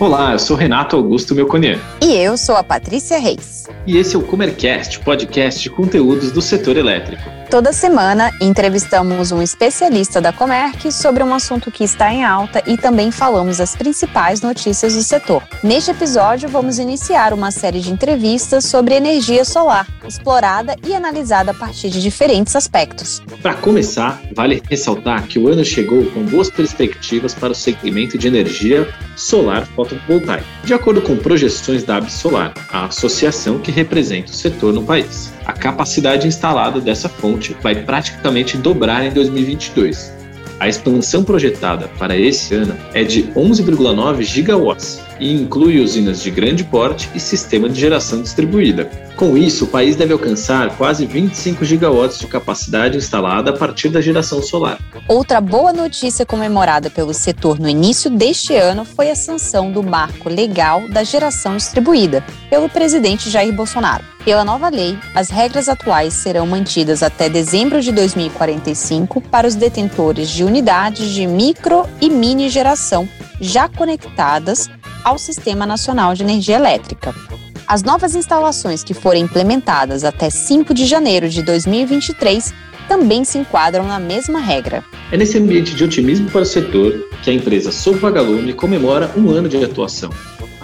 Olá, eu sou Renato Augusto Melconian. E eu sou a Patrícia Reis. E esse é o Comercast, podcast de conteúdos do setor elétrico. Toda semana entrevistamos um especialista da Comerc sobre um assunto que está em alta e também falamos as principais notícias do setor. Neste episódio, vamos iniciar uma série de entrevistas sobre energia solar, explorada e analisada a partir de diferentes aspectos. Para começar, vale ressaltar que o ano chegou com boas perspectivas para o segmento de energia solar fotovoltaica, de acordo com projeções da Absolar, a associação que representa o setor no país. A capacidade instalada dessa fonte vai praticamente dobrar em 2022. A expansão projetada para esse ano é de 11,9 gigawatts e inclui usinas de grande porte e sistema de geração distribuída. Com isso, o país deve alcançar quase 25 gigawatts de capacidade instalada a partir da geração solar. Outra boa notícia comemorada pelo setor no início deste ano foi a sanção do marco legal da geração distribuída pelo presidente Jair Bolsonaro. Pela nova lei, as regras atuais serão mantidas até dezembro de 2045 para os detentores de unidades de micro e mini geração já conectadas ao Sistema Nacional de Energia Elétrica. As novas instalações que forem implementadas até 5 de janeiro de 2023 também se enquadram na mesma regra. É nesse ambiente de otimismo para o setor que a empresa Solvagalume comemora um ano de atuação.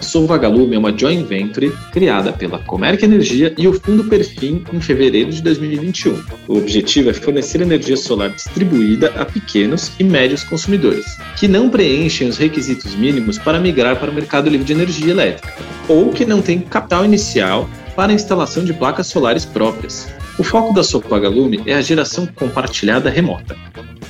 A Solvagalume é uma joint venture criada pela Comerc Energia e o Fundo Perfim em fevereiro de 2021. O objetivo é fornecer energia solar distribuída a pequenos e médios consumidores, que não preenchem os requisitos mínimos para migrar para o mercado livre de energia elétrica, ou que não têm capital inicial para a instalação de placas solares próprias. O foco da Solvagalume é a geração compartilhada remota.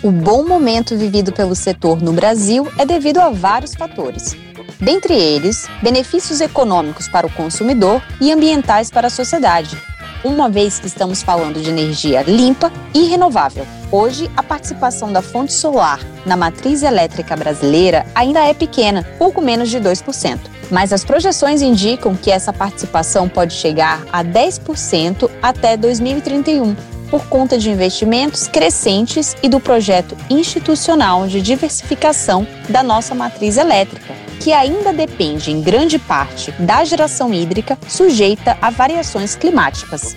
O bom momento vivido pelo setor no Brasil é devido a vários fatores dentre eles, benefícios econômicos para o consumidor e ambientais para a sociedade, uma vez que estamos falando de energia limpa e renovável. Hoje, a participação da fonte solar na matriz elétrica brasileira ainda é pequena, pouco menos de 2%. Mas as projeções indicam que essa participação pode chegar a 10% até 2031, por conta de investimentos crescentes e do projeto institucional de diversificação da nossa matriz elétrica que ainda depende em grande parte da geração hídrica sujeita a variações climáticas.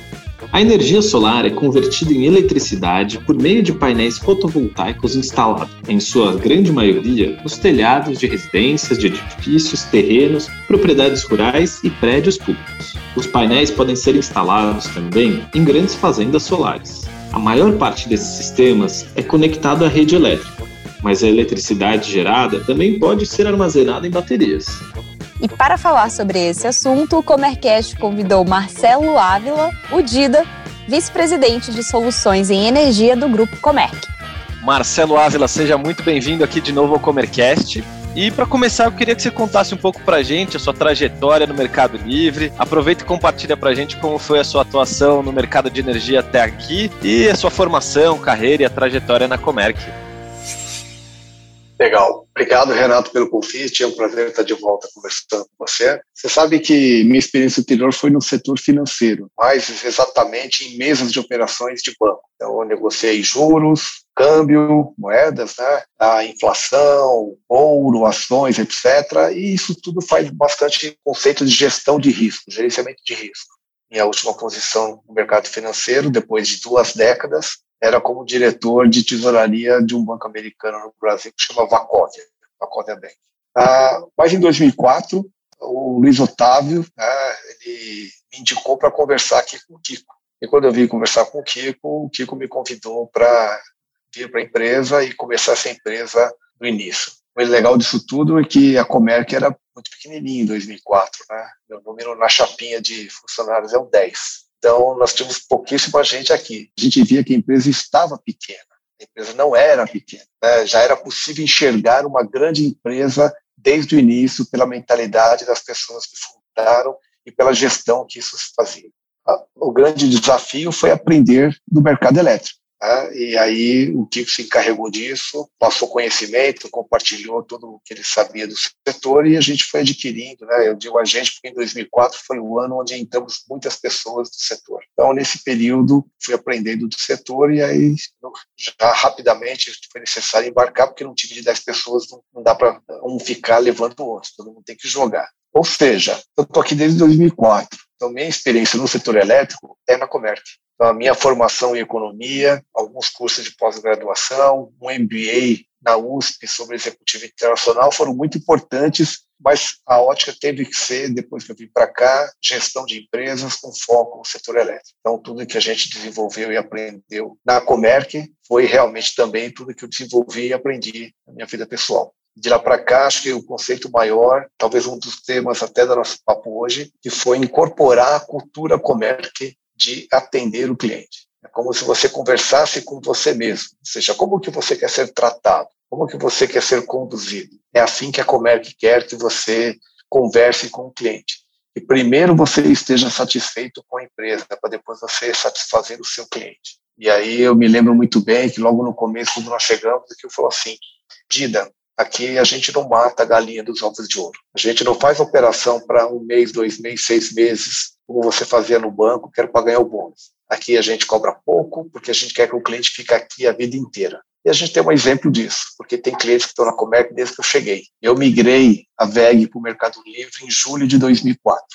A energia solar é convertida em eletricidade por meio de painéis fotovoltaicos instalados, em sua grande maioria, nos telhados de residências, de edifícios, terrenos, propriedades rurais e prédios públicos. Os painéis podem ser instalados também em grandes fazendas solares. A maior parte desses sistemas é conectado à rede elétrica, mas a eletricidade gerada também pode ser armazenada em baterias. E para falar sobre esse assunto, o Comercast convidou Marcelo Ávila, o Dida, vice-presidente de soluções em energia do Grupo Comerc. Marcelo Ávila, seja muito bem-vindo aqui de novo ao Comercast. E para começar, eu queria que você contasse um pouco para a gente a sua trajetória no Mercado Livre. Aproveita e compartilha para a gente como foi a sua atuação no mercado de energia até aqui e a sua formação, carreira e a trajetória na Comerc. Legal. Obrigado, Renato, pelo convite. É um prazer estar de volta conversando com você. Você sabe que minha experiência anterior foi no setor financeiro, mais exatamente em mesas de operações de banco. Então, eu negociei juros, câmbio, moedas, né? a inflação, ouro, ações, etc. E isso tudo faz bastante conceito de gestão de risco, gerenciamento de risco. Minha última posição no mercado financeiro, depois de duas décadas, era como diretor de tesouraria de um banco americano no Brasil que chama Vacovia, Vacovia Bank. Ah, mas em 2004, o Luiz Otávio, né, ele me indicou para conversar aqui com o Kiko. E quando eu vim conversar com o Kiko, o Kiko me convidou para vir para a empresa e começar essa empresa no início. O legal disso tudo é que a Comerc era muito pequenininha em 2004, né? Meu número na chapinha de funcionários é o 10. Então, nós tínhamos pouquíssima gente aqui. A gente via que a empresa estava pequena, a empresa não era pequena. Né? Já era possível enxergar uma grande empresa desde o início pela mentalidade das pessoas que fundaram e pela gestão que isso se fazia. O grande desafio foi aprender do mercado elétrico. Tá? E aí o Kiko se encarregou disso, passou conhecimento, compartilhou tudo o que ele sabia do setor e a gente foi adquirindo, né? Eu digo a gente porque em 2004 foi o ano onde entramos muitas pessoas do setor. Então nesse período fui aprendendo do setor e aí já rapidamente foi necessário embarcar porque num time de 10 pessoas não dá para um ficar levando o outro, todo mundo tem que jogar. Ou seja, eu estou aqui desde 2004. Então, minha experiência no setor elétrico é na Comerc. A minha formação em economia, alguns cursos de pós-graduação, um MBA na USP sobre executivo internacional foram muito importantes, mas a ótica teve que ser, depois que eu vim para cá, gestão de empresas com foco no setor elétrico. Então, tudo que a gente desenvolveu e aprendeu na Comerc foi realmente também tudo que eu desenvolvi e aprendi na minha vida pessoal. De lá para cá, acho que o conceito maior, talvez um dos temas até do nosso papo hoje, que foi incorporar a cultura Comerc de atender o cliente. É como se você conversasse com você mesmo, ou seja, como que você quer ser tratado, como que você quer ser conduzido. É assim que a Comerc quer que você converse com o cliente. E primeiro você esteja satisfeito com a empresa, para depois você satisfazer o seu cliente. E aí eu me lembro muito bem que logo no começo, quando nós chegamos, que eu falou assim, Dida, aqui a gente não mata a galinha dos ovos de ouro. A gente não faz operação para um mês, dois meses, seis meses como você fazia no banco, quero para ganhar o bônus. Aqui a gente cobra pouco, porque a gente quer que o cliente fique aqui a vida inteira. E a gente tem um exemplo disso, porque tem clientes que estão na Comerc desde que eu cheguei. Eu migrei a VEG para o Mercado Livre em julho de 2004.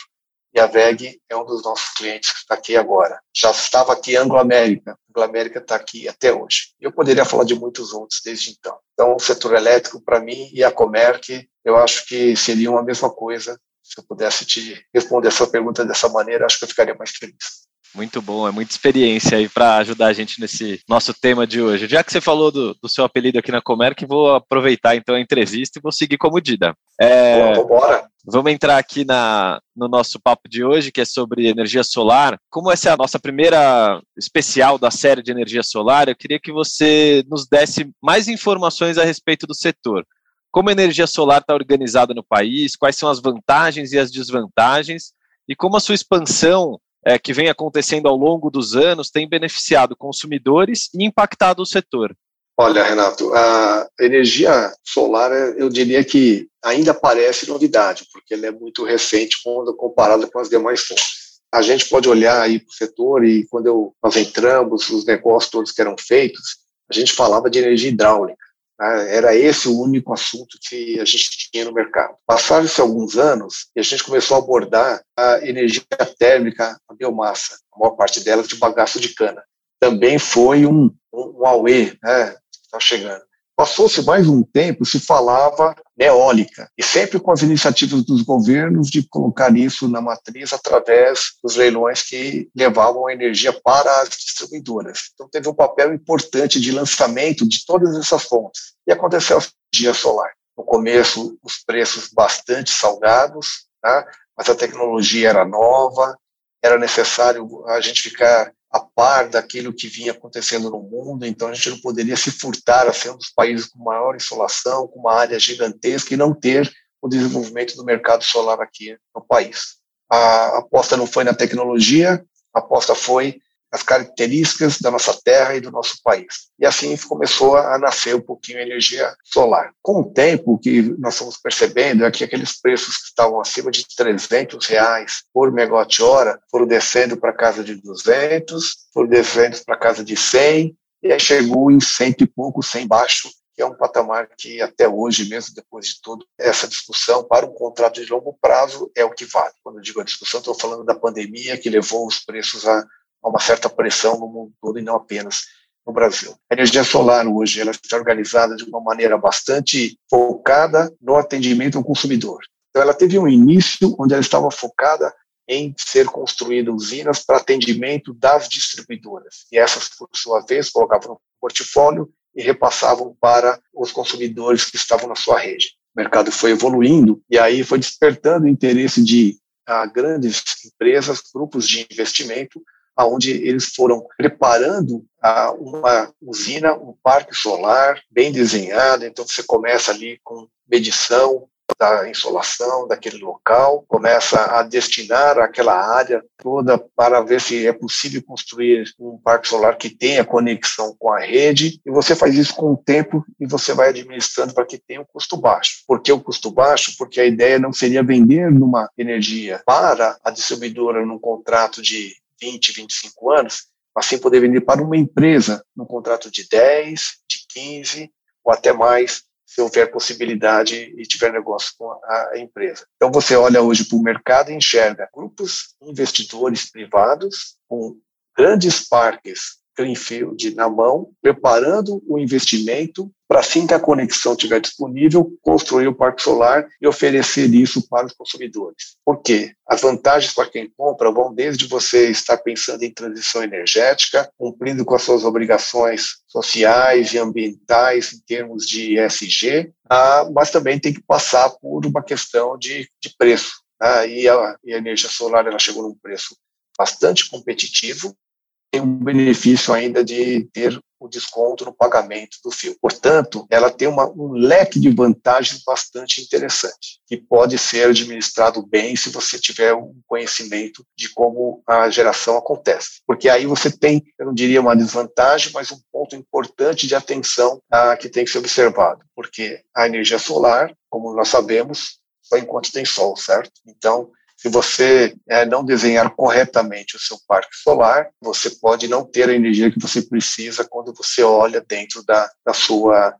E a VEG é um dos nossos clientes que está aqui agora. Já estava aqui Anglo-América. Anglo-América está aqui até hoje. Eu poderia falar de muitos outros desde então. Então, o setor elétrico, para mim, e a Comerc, eu acho que seriam a mesma coisa se eu pudesse te responder essa pergunta dessa maneira, acho que eu ficaria mais feliz. Muito bom, é muita experiência aí para ajudar a gente nesse nosso tema de hoje. Já que você falou do, do seu apelido aqui na Comerc, vou aproveitar então a entrevista e vou seguir como Dida. É, bora. Vamos entrar aqui na, no nosso papo de hoje, que é sobre energia solar. Como essa é a nossa primeira especial da série de energia solar, eu queria que você nos desse mais informações a respeito do setor como a energia solar está organizada no país, quais são as vantagens e as desvantagens, e como a sua expansão, é, que vem acontecendo ao longo dos anos, tem beneficiado consumidores e impactado o setor. Olha, Renato, a energia solar, eu diria que ainda parece novidade, porque ela é muito recente quando comparada com as demais fontes. A gente pode olhar aí para o setor e quando eu, nós entramos, os negócios todos que eram feitos, a gente falava de energia hidráulica. Né? Era esse o único assunto que a gente tinha no mercado. Passaram-se alguns anos e a gente começou a abordar a energia térmica, a biomassa, a maior parte delas de bagaço de cana. Também foi um, um, um auê, né? Está chegando. Passou-se mais um tempo, se falava eólica, e sempre com as iniciativas dos governos de colocar isso na matriz através dos leilões que levavam a energia para as distribuidoras. Então, teve um papel importante de lançamento de todas essas fontes. E aconteceu a energia solar. No começo, os preços bastante salgados, tá? mas a tecnologia era nova, era necessário a gente ficar a par daquilo que vinha acontecendo no mundo, então a gente não poderia se furtar a ser um dos países com maior insolação, com uma área gigantesca e não ter o desenvolvimento do mercado solar aqui no país. A aposta não foi na tecnologia, a aposta foi as características da nossa terra e do nosso país. E assim começou a nascer um pouquinho a energia solar. Com o tempo, o que nós estamos percebendo é que aqueles preços que estavam acima de 300 reais por megawatt-hora foram descendo para casa de 200, foram descendo para casa de 100, e aí chegou em cento e pouco, 100 baixo, que é um patamar que até hoje, mesmo depois de toda essa discussão, para um contrato de longo prazo é o que vale. Quando eu digo a discussão, estou falando da pandemia que levou os preços a a uma certa pressão no mundo todo e não apenas no Brasil. A energia solar hoje ela está organizada de uma maneira bastante focada no atendimento ao consumidor. Então ela teve um início onde ela estava focada em ser construída usinas para atendimento das distribuidoras. E essas, por sua vez, colocavam no portfólio e repassavam para os consumidores que estavam na sua rede. O mercado foi evoluindo e aí foi despertando o interesse de ah, grandes empresas, grupos de investimento, onde eles foram preparando uma usina, um parque solar bem desenhado. Então, você começa ali com medição, da insolação daquele local, começa a destinar aquela área toda para ver se é possível construir um parque solar que tenha conexão com a rede, e você faz isso com o tempo e você vai administrando para que tenha um custo baixo. Por que o custo baixo? Porque a ideia não seria vender numa energia para a distribuidora num contrato de 20, 25 anos, assim poder vender para uma empresa num contrato de 10, de 15 ou até mais, se houver possibilidade e tiver negócio com a empresa. Então você olha hoje para o mercado e enxerga grupos investidores privados com grandes parques Greenfield na mão, preparando o investimento para assim que a conexão estiver disponível, construir o parque solar e oferecer isso para os consumidores. Por quê? As vantagens para quem compra vão desde você estar pensando em transição energética, cumprindo com as suas obrigações sociais e ambientais em termos de ESG, ah, mas também tem que passar por uma questão de, de preço. Ah, e, a, e a energia solar ela chegou num preço bastante competitivo, tem um benefício ainda de ter o desconto no pagamento do fio. Portanto, ela tem uma, um leque de vantagens bastante interessante, que pode ser administrado bem se você tiver um conhecimento de como a geração acontece. Porque aí você tem, eu não diria uma desvantagem, mas um ponto importante de atenção ah, que tem que ser observado. Porque a energia solar, como nós sabemos, só enquanto tem sol, certo? Então, se você é, não desenhar corretamente o seu parque solar, você pode não ter a energia que você precisa quando você olha dentro da, da sua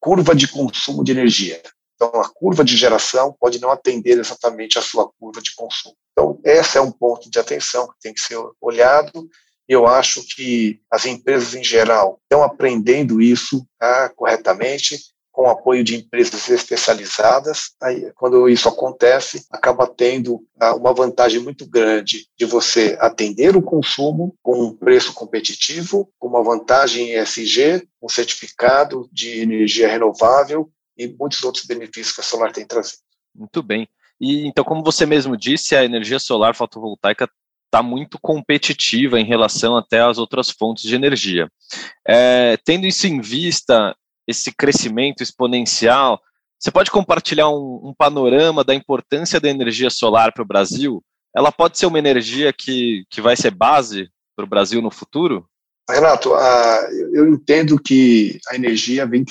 curva de consumo de energia. Então, a curva de geração pode não atender exatamente a sua curva de consumo. Então, esse é um ponto de atenção que tem que ser olhado. Eu acho que as empresas em geral estão aprendendo isso ah, corretamente com apoio de empresas especializadas. Aí, quando isso acontece, acaba tendo ah, uma vantagem muito grande de você atender o consumo com um preço competitivo, com uma vantagem ESG, um certificado de energia renovável e muitos outros benefícios que a solar tem trazido. Muito bem. E então, como você mesmo disse, a energia solar fotovoltaica está muito competitiva em relação até às outras fontes de energia. É, tendo isso em vista, esse crescimento exponencial. Você pode compartilhar um, um panorama da importância da energia solar para o Brasil? Ela pode ser uma energia que, que vai ser base para o Brasil no futuro? Renato, eu entendo que a energia vem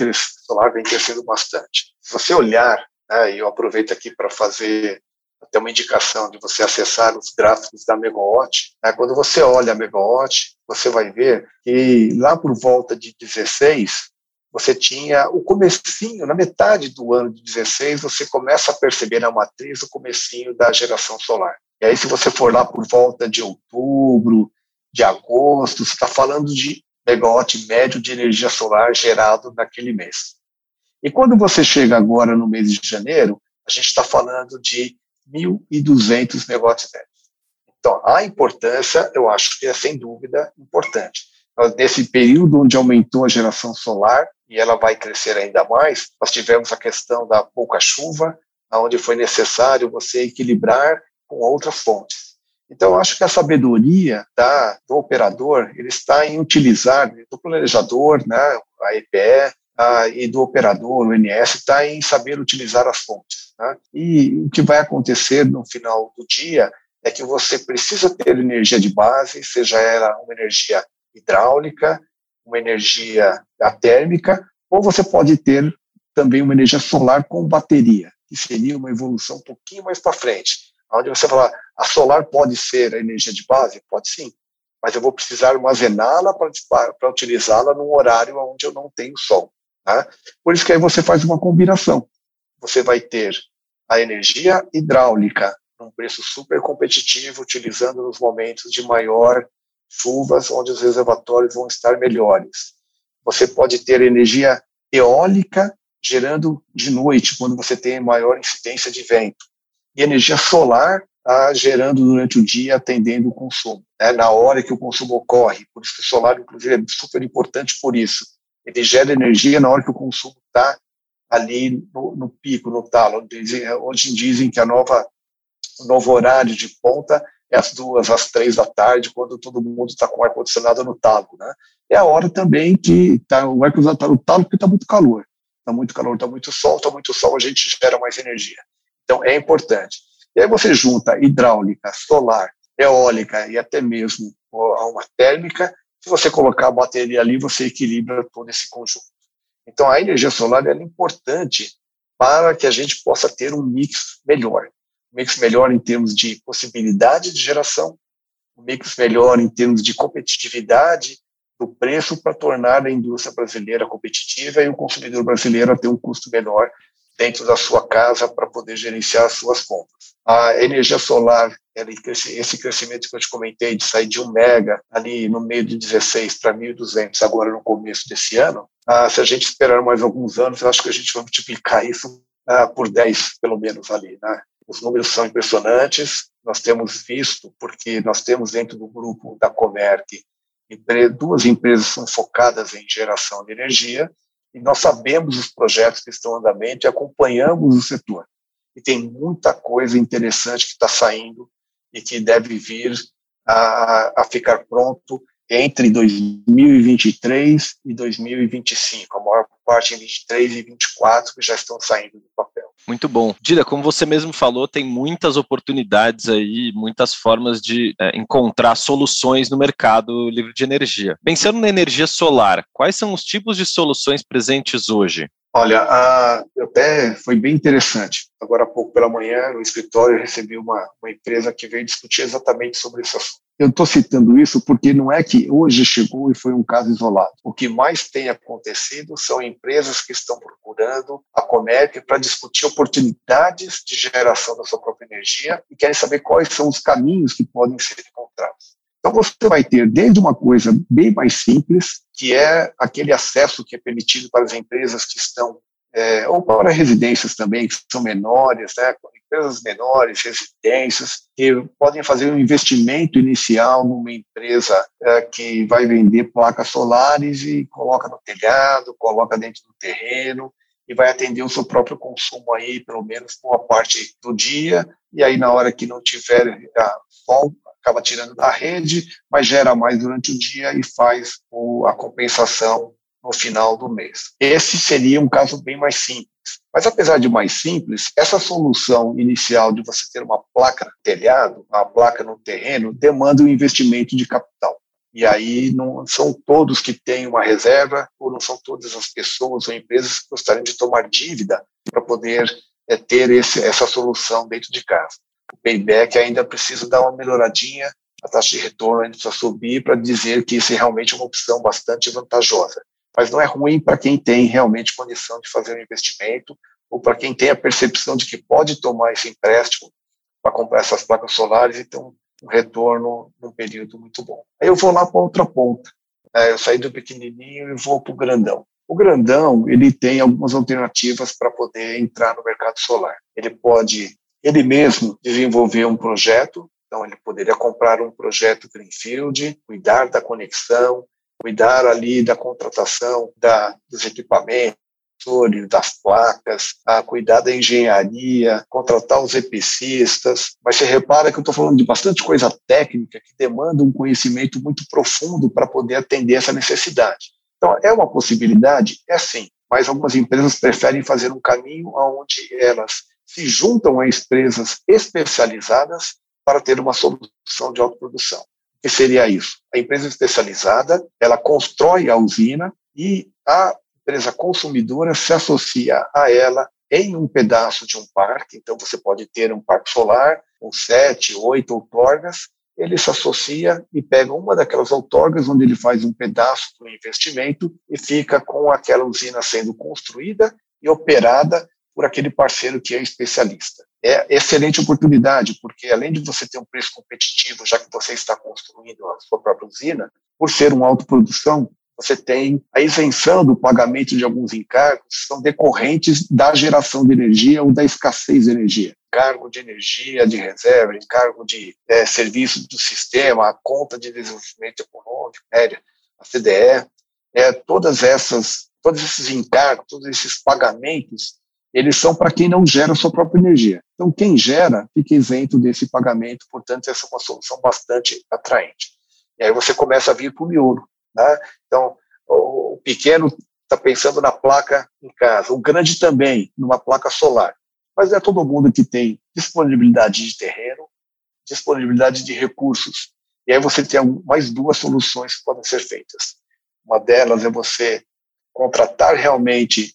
solar vem crescendo bastante. Se você olhar, né, e eu aproveito aqui para fazer até uma indicação de você acessar os gráficos da Megawatt. Né, quando você olha a Megawatt, você vai ver que lá por volta de 16, você tinha o comecinho, na metade do ano de 16, você começa a perceber na matriz o comecinho da geração solar. E aí, se você for lá por volta de outubro, de agosto, você está falando de megawatt médio de energia solar gerado naquele mês. E quando você chega agora no mês de janeiro, a gente está falando de 1.200 megawatts médios. Então, a importância, eu acho que é sem dúvida importante. Nesse período onde aumentou a geração solar, e ela vai crescer ainda mais, nós tivemos a questão da pouca chuva, onde foi necessário você equilibrar com outras fontes. Então, acho que a sabedoria da, do operador ele está em utilizar, do planejador, né, a EPE, a, e do operador, o NS, está em saber utilizar as fontes. Né? E o que vai acontecer no final do dia é que você precisa ter energia de base, seja ela uma energia hidráulica, uma energia térmica, ou você pode ter também uma energia solar com bateria, que seria uma evolução um pouquinho mais para frente, onde você fala, a solar pode ser a energia de base? Pode sim, mas eu vou precisar armazená-la para utilizá-la num horário onde eu não tenho sol. Né? Por isso que aí você faz uma combinação. Você vai ter a energia hidráulica num preço super competitivo, utilizando nos momentos de maior chuvas, onde os reservatórios vão estar melhores. Você pode ter energia eólica gerando de noite, quando você tem maior incidência de vento. E energia solar tá, gerando durante o dia, atendendo o consumo, né, na hora que o consumo ocorre. Por isso que o solar, inclusive, é super importante por isso. Ele gera energia na hora que o consumo está ali no, no, pico, no talo. Onde dizem que a nova, o novo horário de ponta é às duas, às três da tarde, quando todo mundo está com o ar-condicionado no talo, né? É a hora também que tá, o ar-condicionado está no talo porque está muito calor. está muito calor, está muito sol, está muito sol, a gente gera mais energia. Então, é importante. E aí você junta hidráulica, solar, eólica e até mesmo uma térmica, se você colocar a bateria ali, você equilibra todo esse conjunto. Então, a energia solar é importante para que a gente possa ter um mix melhor. Mix melhor em termos de possibilidade de geração, um mix melhor em termos de competitividade do preço para tornar a indústria brasileira competitiva e o consumidor brasileiro a ter um custo menor dentro da sua casa para poder gerenciar as suas compras. A energia solar, esse crescimento que eu te comentei de sair de 1 mega ali no meio de 16 para 1.200 agora no começo desse ano, ah, se a gente esperar mais alguns anos, eu acho que a gente vai multiplicar isso ah, por 10 pelo menos ali. Né? Os números são impressionantes, nós temos visto, porque nós temos dentro do grupo da Comerc duas empresas são focadas em geração de energia, e nós sabemos os projetos que estão em andamento e acompanhamos o setor. E tem muita coisa interessante que está saindo e que deve vir a, a ficar pronto entre 2023 e 2025. A maior parte em 23 e 24 que já estão saindo do papel. Muito bom. Dida, como você mesmo falou, tem muitas oportunidades aí, muitas formas de é, encontrar soluções no mercado livre de energia. Pensando na energia solar, quais são os tipos de soluções presentes hoje? Olha, a, até foi bem interessante. Agora há pouco pela manhã, no escritório, eu recebi uma, uma empresa que veio discutir exatamente sobre assunto. Eu estou citando isso porque não é que hoje chegou e foi um caso isolado. O que mais tem acontecido são empresas que estão procurando a Comerc para discutir oportunidades de geração da sua própria energia e querem saber quais são os caminhos que podem ser encontrados. Então você vai ter desde uma coisa bem mais simples, que é aquele acesso que é permitido para as empresas que estão, é, ou para residências também, que são menores, né, empresas menores, residências, que podem fazer um investimento inicial numa empresa é, que vai vender placas solares e coloca no telhado, coloca dentro do terreno, e vai atender o seu próprio consumo aí, pelo menos boa parte do dia, e aí na hora que não tiver ah, sol, acaba tirando da rede, mas gera mais durante o dia e faz o, a compensação no final do mês. Esse seria um caso bem mais simples. Mas apesar de mais simples, essa solução inicial de você ter uma placa no telhado, uma placa no terreno, demanda um investimento de capital. E aí não são todos que têm uma reserva, ou não são todas as pessoas ou empresas que gostariam de tomar dívida para poder é, ter esse, essa solução dentro de casa o payback ainda precisa dar uma melhoradinha, a taxa de retorno ainda precisa subir para dizer que isso é realmente uma opção bastante vantajosa. Mas não é ruim para quem tem realmente condição de fazer um investimento ou para quem tem a percepção de que pode tomar esse empréstimo para comprar essas placas solares e ter um, retorno num período muito bom. Aí eu vou lá para outra ponta. Né? Eu saí do pequenininho e vou para o grandão. O grandão ele tem algumas alternativas para poder entrar no mercado solar. Ele pode ele mesmo desenvolveu um projeto, então ele poderia comprar um projeto Greenfield, cuidar da conexão, cuidar ali da contratação da, dos equipamentos, das placas, a cuidar da engenharia, contratar os EPCistas, mas você repara que eu estou falando de bastante coisa técnica que demanda um conhecimento muito profundo para poder atender essa necessidade. Então, é uma possibilidade? É sim, mas algumas empresas preferem fazer um caminho onde elas se juntam a empresas especializadas para ter uma solução de autoprodução. Que seria isso? A empresa especializada, ela constrói a usina e a empresa consumidora se associa a ela em um pedaço de um parque. Então, você pode ter um parque solar com sete, oito outorgas. Ele se associa e pega uma daquelas outorgas, onde ele faz um pedaço do investimento e fica com aquela usina sendo construída e operada por aquele parceiro que é especialista. É excelente oportunidade, porque além de você ter um preço competitivo, já que você está construindo a sua própria usina, por ser uma autoprodução, você tem a isenção do pagamento de alguns encargos que são decorrentes da geração de energia ou da escassez de energia. Encargo de energia de reserva, encargo de é, serviço do sistema, a conta de desenvolvimento econômico, a CDE, é, todas essas, todos esses encargos, todos esses pagamentos eles são para quem não gera sua própria energia. Então, quem gera fica isento desse pagamento, portanto, essa é uma solução bastante atraente. E aí você começa a vir para o miolo. Né? Então, o pequeno está pensando na placa em casa. O grande também, numa placa solar. Mas é todo mundo que tem disponibilidade de terreno, disponibilidade de recursos. E aí você tem mais duas soluções que podem ser feitas. Uma delas é você contratar realmente,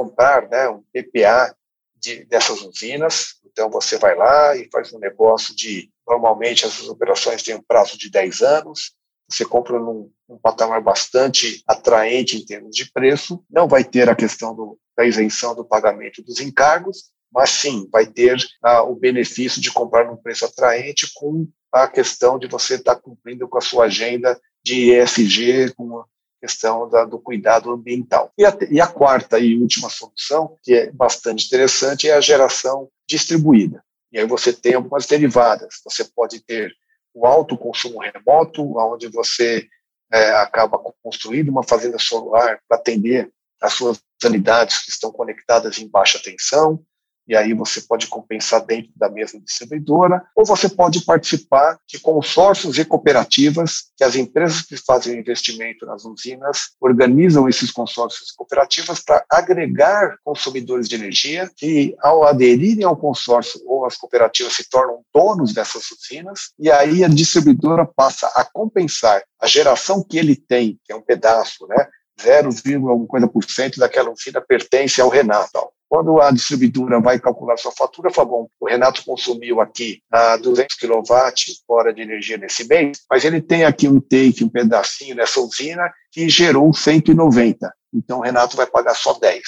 comprar né, um PPA de, dessas usinas. Então você vai lá e faz um negócio de, normalmente essas operações têm um prazo de 10 anos, você compra num, num, patamar bastante atraente em termos de preço, não vai ter a questão do, da isenção do pagamento dos encargos, mas sim vai ter ah, o benefício de comprar num preço atraente com a questão de você estar tá cumprindo com a sua agenda de ESG, com questão da, do cuidado ambiental. E a, e a quarta e última solução, que é bastante interessante, é a geração distribuída. E aí você tem algumas derivadas. Você pode ter o alto consumo remoto, onde você é, acaba construindo uma fazenda solar para atender as suas unidades que estão conectadas em baixa tensão e aí você pode compensar dentro da mesma distribuidora, ou você pode participar de consórcios e cooperativas, que as empresas que fazem investimento nas usinas organizam esses consórcios e cooperativas para agregar consumidores de energia que, ao aderirem ao consórcio ou as cooperativas, se tornam donos dessas usinas, e aí a distribuidora passa a compensar a geração que ele tem, que é um pedaço, né? 0, alguma coisa por cento daquela usina pertence ao Renato. Quando a distribuidora vai calcular sua fatura, fala, bom, o Renato consumiu aqui a 200 kW hora de energia nesse mês, mas ele tem aqui um take, um pedacinho nessa usina que gerou 190. Então o Renato vai pagar só 10.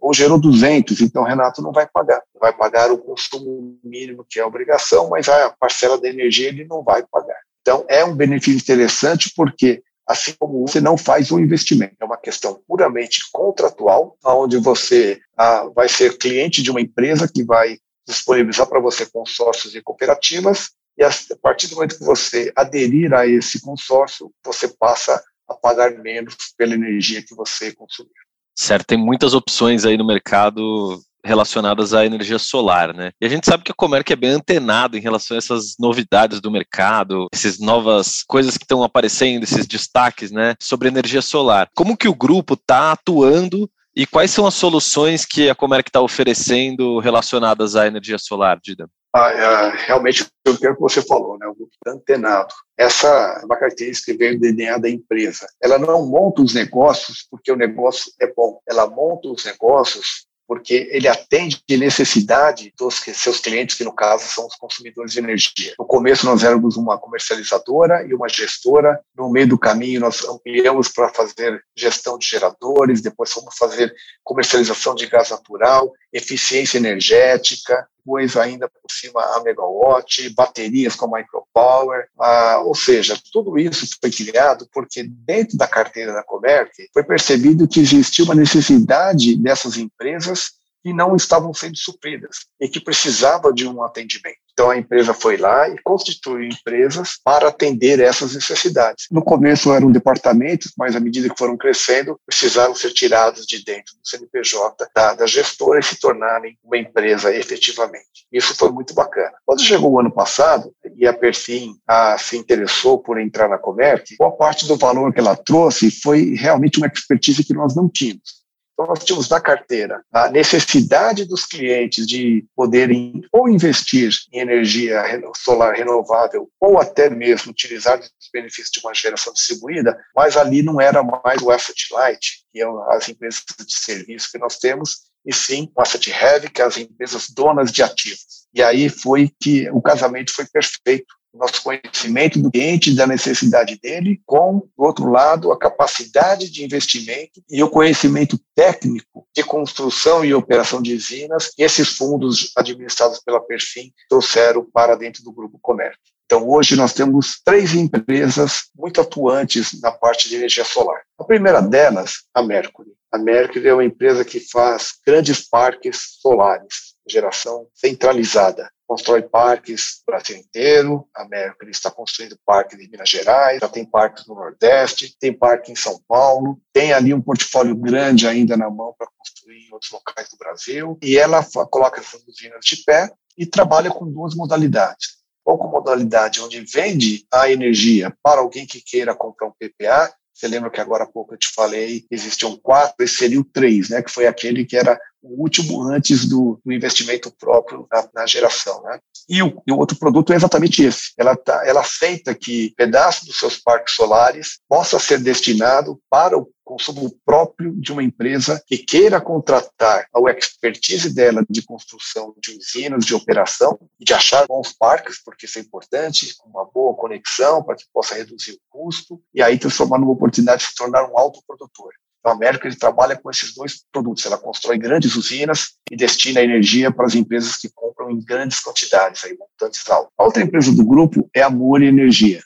Ou gerou 200, então o Renato não vai pagar. Vai pagar o consumo mínimo, que é a obrigação, mas a parcela da energia ele não vai pagar. Então é um benefício interessante porque assim como você não faz um investimento. É uma questão puramente contratual, onde você ah, vai ser cliente de uma empresa que vai disponibilizar para você consórcios e cooperativas, e a partir do momento que você aderir a esse consórcio, você passa a pagar menos pela energia que você consumiu. Certo, tem muitas opções aí no mercado relacionadas à energia solar, né? E a gente sabe que a Comerc é bem antenado em relação a essas novidades do mercado, essas novas coisas que estão aparecendo, esses destaques, né, sobre energia solar. Como que o grupo está atuando e quais são as soluções que a Comerc está oferecendo relacionadas à energia solar, Dida? Ah, é, realmente, quero que você falou, né? O grupo está antenado. Essa é uma característica que veio do DNA da empresa. Ela não monta os negócios porque o negócio é bom. Ela monta os negócios porque ele atende de necessidade dos seus clientes, que no caso são os consumidores de energia. No começo nós éramos uma comercializadora e uma gestora, no meio do caminho nós ampliamos para fazer gestão de geradores, depois fomos fazer comercialização de gás natural, eficiência energética, depois ainda por cima a megawatt, baterias com micropower, ah, ou seja, tudo isso foi criado porque dentro da carteira da Comerc foi percebido que existia uma necessidade dessas empresas que não estavam sendo supridas e que precisava de um atendimento. Então a empresa foi lá e constituiu empresas para atender essas necessidades. No começo eram departamentos, mas à medida que foram crescendo, precisaram ser tirados de dentro do CNPJ da, da gestora e se tornarem uma empresa efetivamente. Isso foi muito bacana. Quando chegou o ano passado e a Perfim a, se interessou por entrar na Comerc, boa parte do valor que ela trouxe foi realmente uma expertise que nós não tínhamos. Então, nós tínhamos na carteira a necessidade dos clientes de poderem ou investir em energia solar renovável ou até mesmo utilizar os benefícios de uma geração distribuída, mas ali não era mais o asset light, que é as empresas de serviço que nós temos, e sim o asset heavy, que é as empresas donas de ativos. E aí foi que o casamento foi perfeito nosso conhecimento do cliente, da necessidade dele, com, do outro lado, a capacidade de investimento e o conhecimento técnico de construção e operação de usinas que esses fundos administrados pela Perfim trouxeram para dentro do Grupo Comércio. Então, hoje nós temos três empresas muito atuantes na parte de energia solar. A primeira delas, a Mercury. A Mercury é uma empresa que faz grandes parques solares, geração centralizada constrói parques no Brasil inteiro, a Mercury está construindo parques em Minas Gerais, já tem parques no Nordeste, tem parque em São Paulo, tem ali um portfólio grande ainda na mão para construir em outros locais do Brasil, e ela coloca essas usinas de pé e trabalha com duas modalidades. Ou com modalidade onde vende a energia para alguém que queira comprar um PPA, Você lembra que agora há pouco eu te falei, existiam quatro, esse seria o três, né, que foi aquele que era o último antes do, do investimento próprio na, na geração. Né? E, o, e o outro produto é exatamente esse. Ela, tá, ela aceita que pedaço dos seus parques solares possa ser destinado para o consumo próprio de uma empresa que queira contratar a expertise dela de construção de usinas, de operação, e de achar bons parques, porque isso é importante, com uma boa conexão, para que possa reduzir o custo, e aí transformar numa oportunidade de se tornar um autoprodutor. Então, a América ele trabalha com esses dois produtos. Ela constrói grandes usinas e destina energia para as empresas que compram em grandes quantidades, aí, montantes altos. A outra empresa do grupo é a Mori Energia.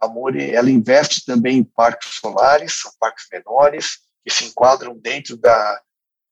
A ela investe também em parques solares, são parques menores, que se enquadram dentro da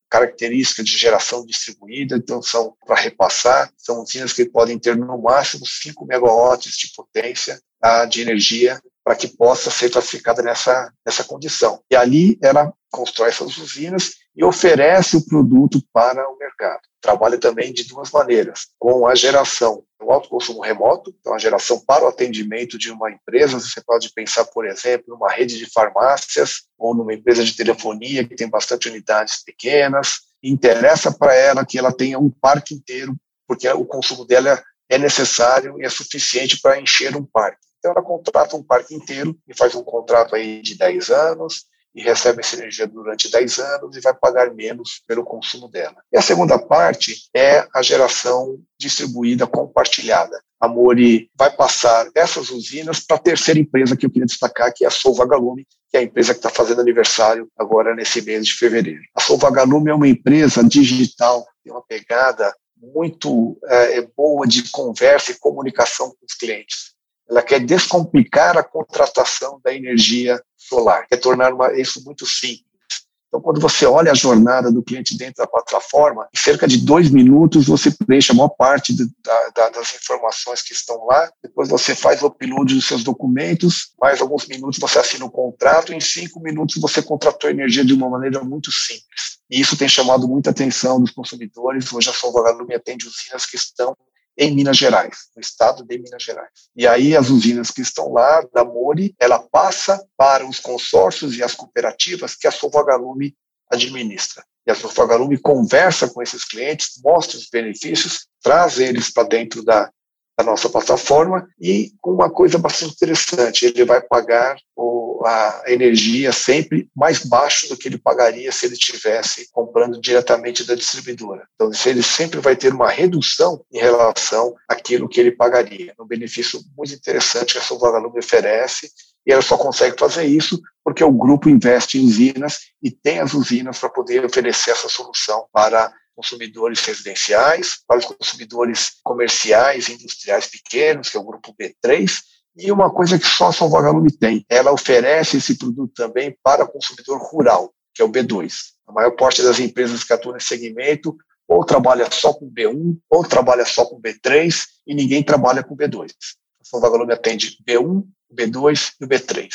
característica de geração distribuída, então são para repassar, são usinas que podem ter no máximo 5 megawatts de potência tá, de energia para que possa ser classificada nessa, nessa condição. E ali ela constrói essas usinas e oferece o produto para o mercado. Trabalha também de duas maneiras, com a geração do alto consumo remoto, então a geração para o atendimento de uma empresa, você pode pensar, por exemplo, numa rede de farmácias ou numa empresa de telefonia que tem bastante unidades pequenas, interessa para ela que ela tenha um parque inteiro, porque o consumo dela é necessário e é suficiente para encher um parque. Então ela contrata um parque inteiro e faz um contrato aí de 10 anos e recebe essa energia durante 10 anos e vai pagar menos pelo consumo dela. E a segunda parte é a geração distribuída compartilhada. A Mori vai passar essas usinas para a terceira empresa que eu queria destacar, que é a Solvagalume, que é a empresa que está fazendo aniversário agora nesse mês de fevereiro. A Solvagalume é uma empresa digital, tem uma pegada muito é, boa de conversa e comunicação com os clientes. Ela quer descomplicar a contratação da energia solar, quer tornar uma, isso muito simples. Então, quando você olha a jornada do cliente dentro da plataforma, em cerca de dois minutos você preenche a maior parte de, da, da, das informações que estão lá. Depois você faz o upload dos seus documentos. Mais alguns minutos você assina o contrato. Em cinco minutos você contratou energia de uma maneira muito simples. E isso tem chamado muita atenção dos consumidores. Hoje a Solvagalume atende usinas que estão em Minas Gerais, no estado de Minas Gerais. E aí as usinas que estão lá, da Mori, ela passa para os consórcios e as cooperativas que a Sovagalume administra. E a Sovagalume conversa com esses clientes, mostra os benefícios, traz eles para dentro da, da nossa plataforma e com uma coisa bastante interessante, ele vai pagar o, a energia sempre mais baixo do que ele pagaria se ele estivesse comprando diretamente da distribuidora. Então, ele sempre vai ter uma redução em relação àquilo que ele pagaria. Um benefício muito interessante que a Solvagalume oferece e ela só consegue fazer isso porque o grupo investe em usinas e tem as usinas para poder oferecer essa solução para consumidores residenciais, para os consumidores comerciais e industriais pequenos, que é o grupo B3, e uma coisa que só a Salvagalume tem, ela oferece esse produto também para o consumidor rural, que é o B2. A maior parte das empresas que atuam nesse segmento ou trabalha só com B1, ou trabalha só com B3, e ninguém trabalha com B2. A Salvagalume atende B1, B2 e o B3.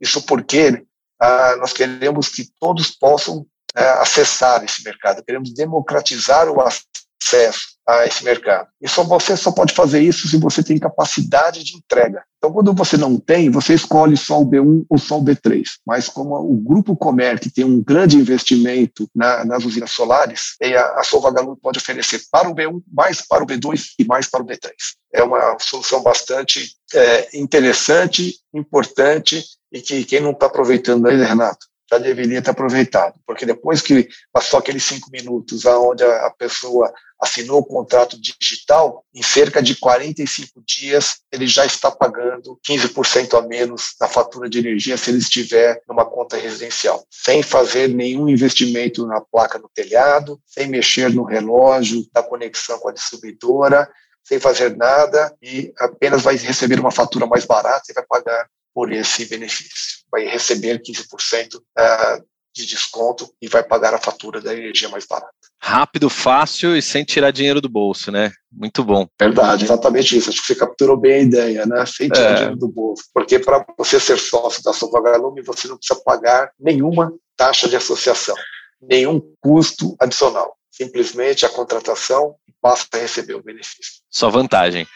Isso porque ah, nós queremos que todos possam acessar esse mercado, queremos democratizar o acesso a esse mercado. E só você só pode fazer isso se você tem capacidade de entrega. Então, quando você não tem, você escolhe só o B1 ou só o B3. Mas como o Grupo Comer, que tem um grande investimento na, nas usinas solares, a, a Solvagalu pode oferecer para o B1, mais para o B2 e mais para o B3. É uma solução bastante é, interessante, importante e que quem não está aproveitando aí, Renato, já deveria ter aproveitado, porque depois que passou aqueles cinco minutos aonde a pessoa assinou o contrato digital, em cerca de 45 dias ele já está pagando 15% a menos na fatura de energia se ele estiver numa conta residencial, sem fazer nenhum investimento na placa no telhado, sem mexer no relógio da conexão com a distribuidora, sem fazer nada e apenas vai receber uma fatura mais barata e vai pagar por esse benefício. Vai receber 15% ah, de desconto e vai pagar a fatura da energia mais barata. Rápido, fácil e sem tirar dinheiro do bolso, né? Muito bom. Verdade, exatamente isso. Acho que você capturou bem a ideia, né? Sem tirar é. dinheiro do bolso. Porque para você ser sócio da Sovagalume, você não precisa pagar nenhuma taxa de associação, nenhum custo adicional. Simplesmente a contratação passa a receber o benefício. Só vantagem.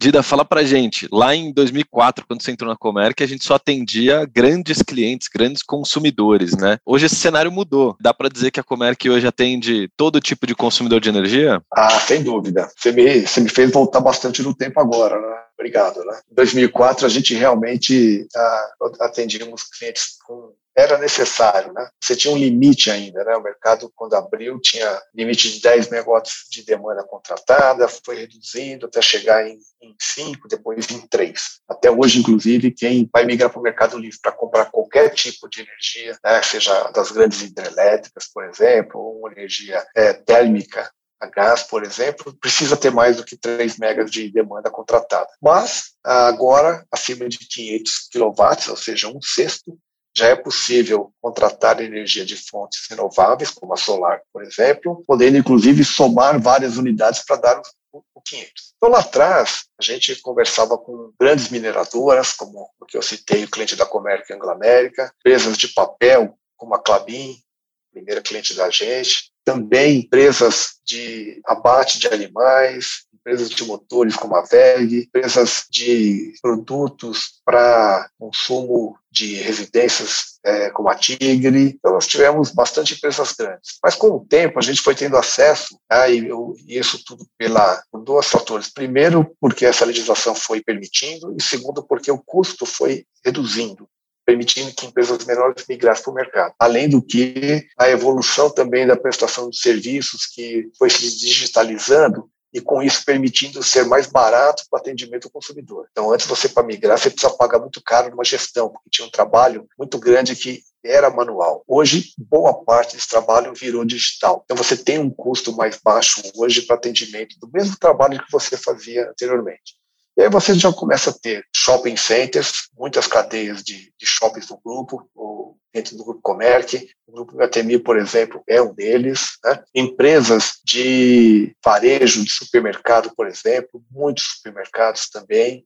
Dida, fala pra gente, lá em 2004, quando você entrou na Comerc, a gente só atendia grandes clientes, grandes consumidores, né? Hoje esse cenário mudou. Dá para dizer que a Comerc hoje atende todo tipo de consumidor de energia? Ah, sem dúvida. Você me, você me fez voltar bastante no tempo agora, né? Obrigado, né? Em 2004, a gente realmente ah, atendíamos clientes com era necessário, né? Você tinha um limite ainda, né? O mercado, quando abriu, tinha limite de 10 megawatts de demanda contratada, foi reduzindo até chegar em, em 5, depois em 3. Até hoje, inclusive, quem vai migrar para o mercado livre para comprar qualquer tipo de energia, né? seja das grandes hidrelétricas, por exemplo, ou uma energia é, térmica, a gás, por exemplo, precisa ter mais do que 3 megas de demanda contratada. Mas, agora, acima de 500 quilowatts, ou seja, um sexto, já é possível contratar energia de fontes renováveis, como a solar, por exemplo, podendo inclusive somar várias unidades para dar o 500. Então, lá atrás, a gente conversava com grandes mineradoras, como o que eu citei, o cliente da Comerc Anglo América, empresas de papel, como a Clabin, primeira cliente da gente, também empresas de abate de animais, empresas de motores como a VEG, empresas de produtos para consumo de residências é, como a Tigre. Então, nós tivemos bastante empresas grandes. Mas, com o tempo, a gente foi tendo acesso, né, e, eu, e isso tudo pela, por dois fatores. Primeiro, porque essa legislação foi permitindo, e segundo, porque o custo foi reduzindo permitindo que empresas menores migrassem para o mercado. Além do que a evolução também da prestação de serviços que foi se digitalizando e com isso permitindo ser mais barato para o atendimento ao consumidor. Então, antes você para migrar, você precisa pagar muito caro numa gestão, porque tinha um trabalho muito grande que era manual. Hoje, boa parte desse trabalho virou digital. Então, você tem um custo mais baixo hoje para atendimento do mesmo trabalho que você fazia anteriormente. E aí você já começa a ter shopping centers, muitas cadeias de, de shoppings do grupo, ou dentro do grupo Comerc, o grupo Gatemi, por exemplo, é um deles. Né? Empresas de varejo, de supermercado, por exemplo, muitos supermercados também.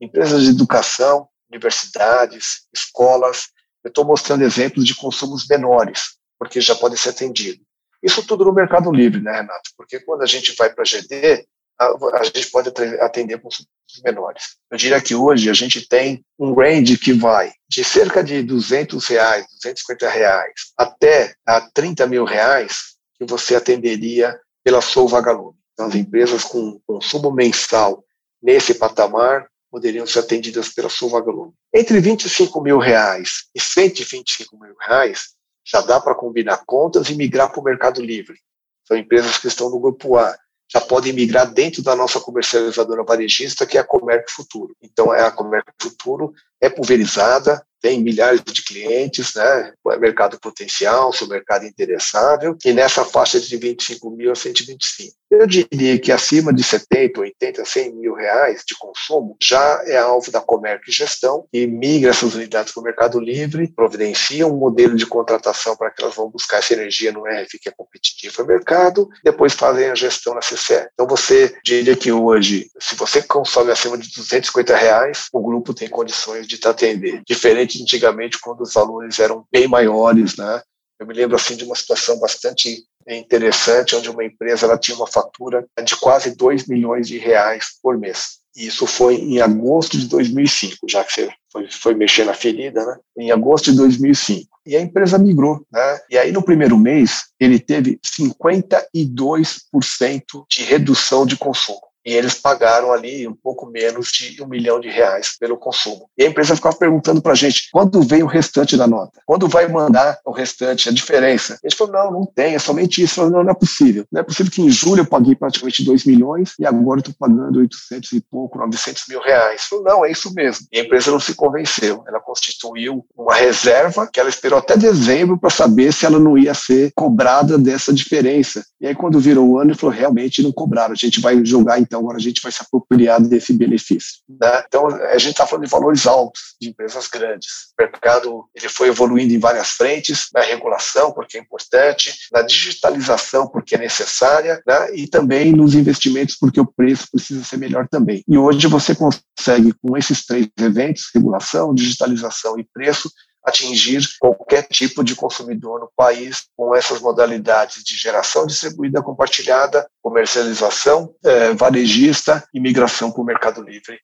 Empresas de educação, universidades, escolas. Eu estou mostrando exemplos de consumos menores, porque já pode ser atendido. Isso tudo no Mercado Livre, né, Renato? Porque quando a gente vai para a GD, a, gente pode atender consumos menores. Eu diria que hoje a gente tem um range que vai de cerca de 200 reais, 250 reais, até a 30 mil reais que você atenderia pela Sou Vagalume. Então, as empresas com consumo mensal nesse patamar poderiam ser atendidas pela Sou Vagalume. Entre 25 mil reais e 125 mil reais, já dá para combinar contas e migrar para o Mercado Livre. São empresas que estão no grupo A já podem migrar dentro da nossa comercializadora varejista, que é a Comerc Futuro. Então, é a Comerc Futuro é pulverizada, tem milhares de clientes, né? mercado potencial, seu mercado interessável, e nessa faixa de 25 mil a 125. Eu diria que acima de 70, 80, 100 mil reais de consumo já é alvo da Comerc Gestão, e migra essas unidades para o Mercado Livre, providencia um modelo de contratação para que elas vão buscar essa energia no RF que é competitivo no mercado, depois fazem a gestão na CCE. Então você diria que hoje, se você consome acima de 250 reais, o grupo tem condições de te atender. Diferente de antigamente, quando os valores eram bem maiores, né? Eu me lembro assim de uma situação bastante interessante, onde uma empresa ela tinha uma fatura de quase 2 milhões de reais por mês. Isso foi em agosto de 2005, já que você foi, foi mexer na ferida, né? Em agosto de 2005. E a empresa migrou, né? E aí no primeiro mês ele teve 52% de redução de consumo e eles pagaram ali um pouco menos de um milhão de reais pelo consumo. E a empresa ficava perguntando para a gente, quando vem o restante da nota? Quando vai mandar o restante, a diferença? A gente falou, não, não tem, é somente isso. Falei, não, não é possível. Não é possível que em julho eu paguei praticamente 2 milhões e agora estou pagando 800 e pouco, 900 mil reais. Falei, não, é isso mesmo. E a empresa não se convenceu. Ela constituiu uma reserva que ela esperou até dezembro para saber se ela não ia ser cobrada dessa diferença. E aí, quando virou o ano, ele falou, realmente não cobraram. A gente vai jogar em então agora a gente vai se apropriar desse benefício. Né? Então a gente está falando de valores altos, de empresas grandes. O mercado ele foi evoluindo em várias frentes, na regulação, porque é importante, na digitalização, porque é necessária, né? e também nos investimentos, porque o preço precisa ser melhor também. E hoje você consegue, com esses três eventos, regulação, digitalização e preço, atingir qualquer tipo de consumidor no país com essas modalidades de geração distribuída compartilhada, comercialização é, varejista e migração para o Mercado Livre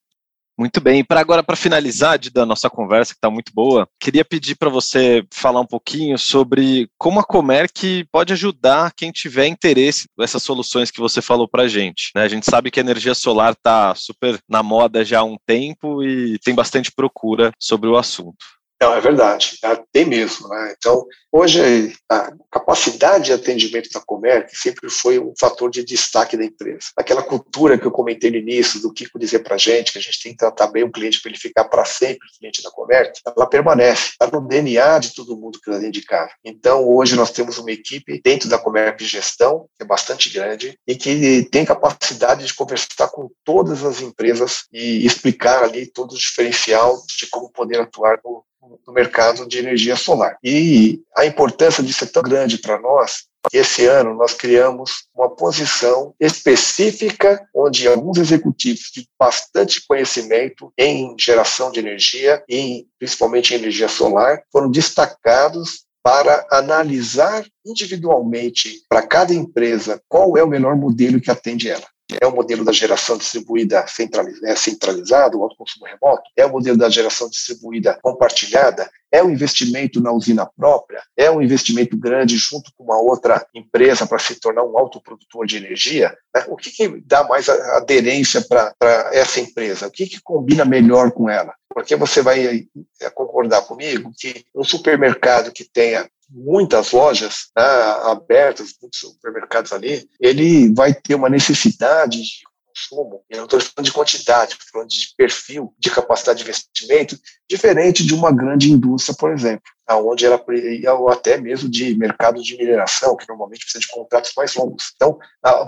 muito bem. E para agora, para finalizar da nossa conversa, que está muito boa, queria pedir para você falar um pouquinho sobre como a Comerc pode ajudar quem tiver interesse nessas soluções que você falou para a gente. Né? A gente sabe que a energia solar está super na moda já há um tempo e tem bastante procura sobre o assunto. Não, é verdade, é, tem mesmo. Né? Então, hoje, a capacidade de atendimento da Comerc sempre foi um fator de destaque da empresa. Aquela cultura que eu comentei no início, do Kiko dizer para a gente que a gente tem que tratar bem o cliente para ele ficar para sempre cliente da Comerc, ela permanece, está no DNA de todo mundo que está dentro de casa. Então, hoje nós temos uma equipe dentro da Comerc gestão, que é bastante grande, e que tem capacidade de conversar com todas as empresas e explicar ali todo o diferencial de como poder atuar no no mercado de energia solar. E a importância disso é tão grande para nós esse ano nós criamos uma posição específica onde alguns executivos de bastante conhecimento em geração de energia e principalmente em energia solar foram destacados para analisar individualmente para cada empresa qual é o melhor modelo que atende ela é o modelo da geração distribuída centralizada, é centralizado, o autoconsumo remoto, é o modelo da geração distribuída compartilhada, é o investimento na usina própria, é um investimento grande junto com uma outra empresa para se tornar um autoprodutor de energia. Né? O que, que, dá mais aderência para essa empresa? O que, que combina melhor com ela? Porque você vai é, concordar comigo que um supermercado que tenha muitas lojas né, abertas, muitos supermercados ali, ele vai ter uma necessidade de consumo, eu não estou falando de quantidade, estou falando de perfil, de capacidade de investimento, diferente de uma grande indústria, por exemplo, onde ela ou até mesmo de mercado de mineração, que normalmente precisa de contratos mais longos. Então,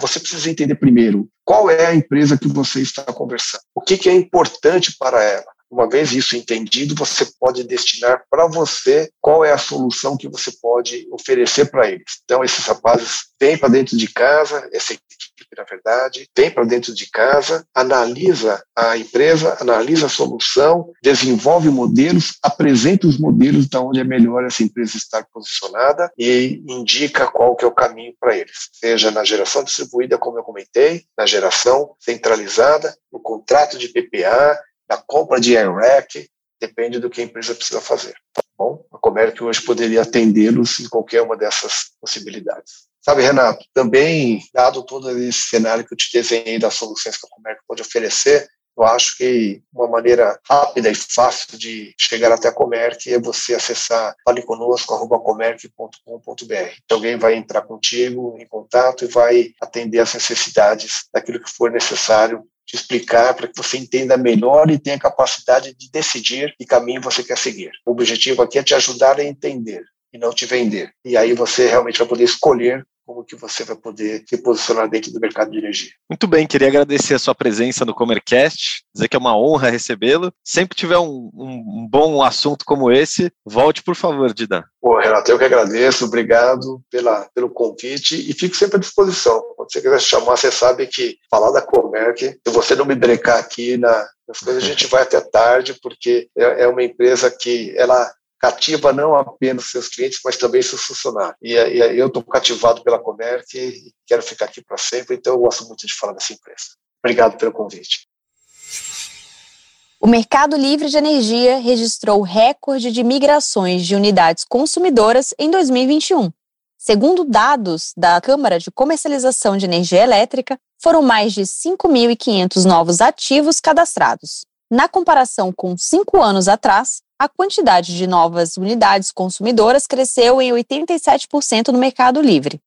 você precisa entender primeiro qual é a empresa que você está conversando, o que, que é importante para ela, uma vez isso entendido, você pode destinar para você qual é a solução que você pode oferecer para eles. Então, esses rapazes vêm para dentro de casa, essa equipe, na verdade, vem para dentro de casa, analisa a empresa, analisa a solução, desenvolve modelos, apresenta os modelos de onde é melhor essa empresa estar posicionada e indica qual que é o caminho para eles, seja na geração distribuída, como eu comentei, na geração centralizada, no contrato de PPA, da compra de AirRack, depende do que a empresa precisa fazer. Tá bom? A Comerc hoje poderia atendê-los em qualquer uma dessas possibilidades. Sabe, Renato, também, dado todo esse cenário que eu te desenhei das soluções que a Comerc pode oferecer, eu acho que uma maneira rápida e fácil de chegar até a Comerc é você acessar faleconosco.comerc.com.br. Alguém vai entrar contigo em contato e vai atender as necessidades daquilo que for necessário te explicar para que você entenda melhor e tenha capacidade de decidir que caminho você quer seguir. O objetivo aqui é te ajudar a entender e não te vender. E aí você realmente vai poder escolher como que você vai poder se posicionar dentro do mercado de energia. Muito bem, queria agradecer a sua presença no Comercast, dizer que é uma honra recebê-lo. Sempre tiver um, um, bom assunto como esse, volte, por favor, Didan. Pô, Renato, eu que agradeço, obrigado pela, pelo convite e fico sempre à disposição. Quando você quiser chamar, você sabe que falar da Comerc, se você não me brecar aqui na, nas coisas, a gente vai até tarde, porque é, é uma empresa que ela cativa não apenas seus clientes, mas também seus funcionários. E, e eu estou cativado pela Comerc e quero ficar aqui para sempre, então eu gosto muito de falar dessa empresa. Obrigado pelo convite. O mercado livre de energia registrou recorde de migrações de unidades consumidoras em 2021. Segundo dados da Câmara de Comercialização de Energia Elétrica, foram mais de 5.500 novos ativos cadastrados. Na comparação com cinco anos atrás, a quantidade de novas unidades consumidoras cresceu em 87% no mercado livre.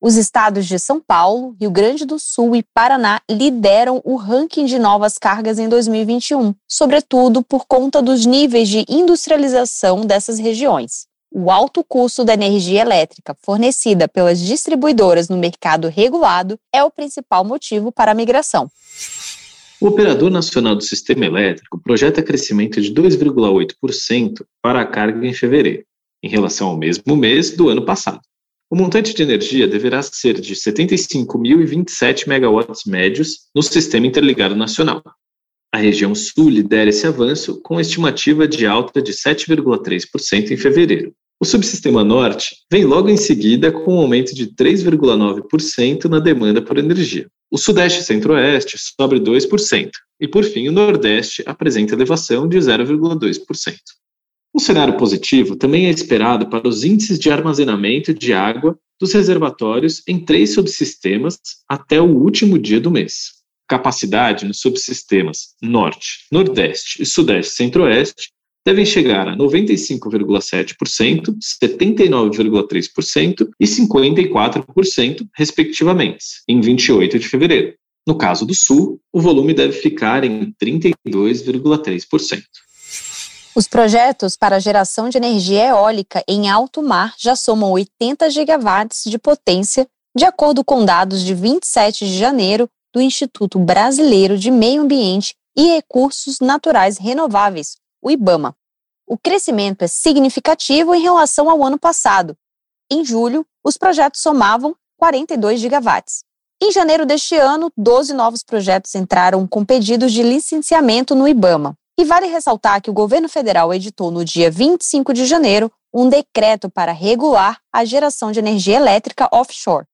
Os estados de São Paulo, Rio Grande do Sul e Paraná lideram o ranking de novas cargas em 2021, sobretudo por conta dos níveis de industrialização dessas regiões. O alto custo da energia elétrica fornecida pelas distribuidoras no mercado regulado é o principal motivo para a migração. O Operador Nacional do Sistema Elétrico projeta crescimento de 2,8% para a carga em fevereiro, em relação ao mesmo mês do ano passado. O montante de energia deverá ser de 75.027 megawatts médios no Sistema Interligado Nacional. A região sul lidera esse avanço com estimativa de alta de 7,3% em fevereiro. O subsistema norte vem logo em seguida com um aumento de 3,9% na demanda por energia. O sudeste e centro-oeste sobe 2%, e por fim o nordeste apresenta elevação de 0,2%. Um cenário positivo também é esperado para os índices de armazenamento de água dos reservatórios em três subsistemas até o último dia do mês. Capacidade nos subsistemas Norte, Nordeste e Sudeste Centro-Oeste devem chegar a 95,7%, 79,3% e 54%, respectivamente, em 28 de fevereiro. No caso do Sul, o volume deve ficar em 32,3%. Os projetos para geração de energia eólica em alto mar já somam 80 gigawatts de potência, de acordo com dados de 27 de janeiro do Instituto Brasileiro de Meio Ambiente e Recursos Naturais Renováveis, o IBAMA. O crescimento é significativo em relação ao ano passado. Em julho, os projetos somavam 42 gigawatts. Em janeiro deste ano, 12 novos projetos entraram com pedidos de licenciamento no IBAMA. E vale ressaltar que o governo federal editou no dia 25 de janeiro um decreto para regular a geração de energia elétrica offshore.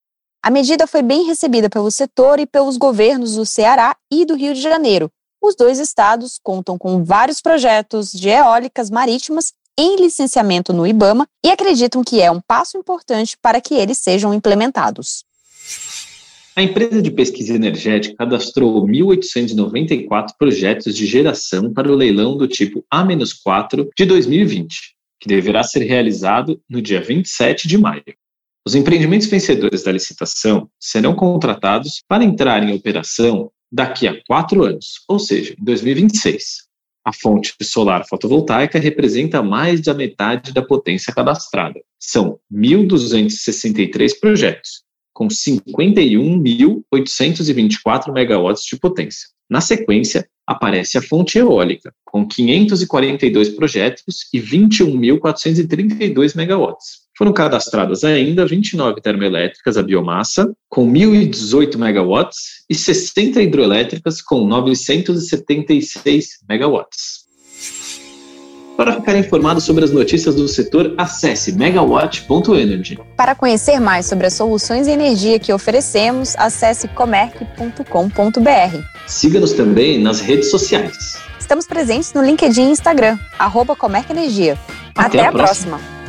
A medida foi bem recebida pelo setor e pelos governos do Ceará e do Rio de Janeiro. Os dois estados contam com vários projetos de eólicas marítimas em licenciamento no IBAMA e acreditam que é um passo importante para que eles sejam implementados. A empresa de pesquisa energética cadastrou 1.894 projetos de geração para o leilão do tipo A-4 de 2020, que deverá ser realizado no dia 27 de maio. Os empreendimentos vencedores da licitação serão contratados para entrar em operação daqui a quatro anos, ou seja, em 2026. A fonte solar fotovoltaica representa mais da metade da potência cadastrada. São 1.263 projetos, com 51.824 megawatts de potência. Na sequência, aparece a fonte eólica, com 542 projetos e 21.432 megawatts. Foram cadastradas ainda 29 termoelétricas a biomassa, com 1.018 megawatts, e 60 hidroelétricas, com 976 megawatts. Para ficar informado sobre as notícias do setor, acesse megawatt.energy. Para conhecer mais sobre as soluções de energia que oferecemos, acesse comerc.com.br. Siga-nos também nas redes sociais. Estamos presentes no LinkedIn e Instagram, arroba Comerc Energia. Até, Até a, a próxima. próxima.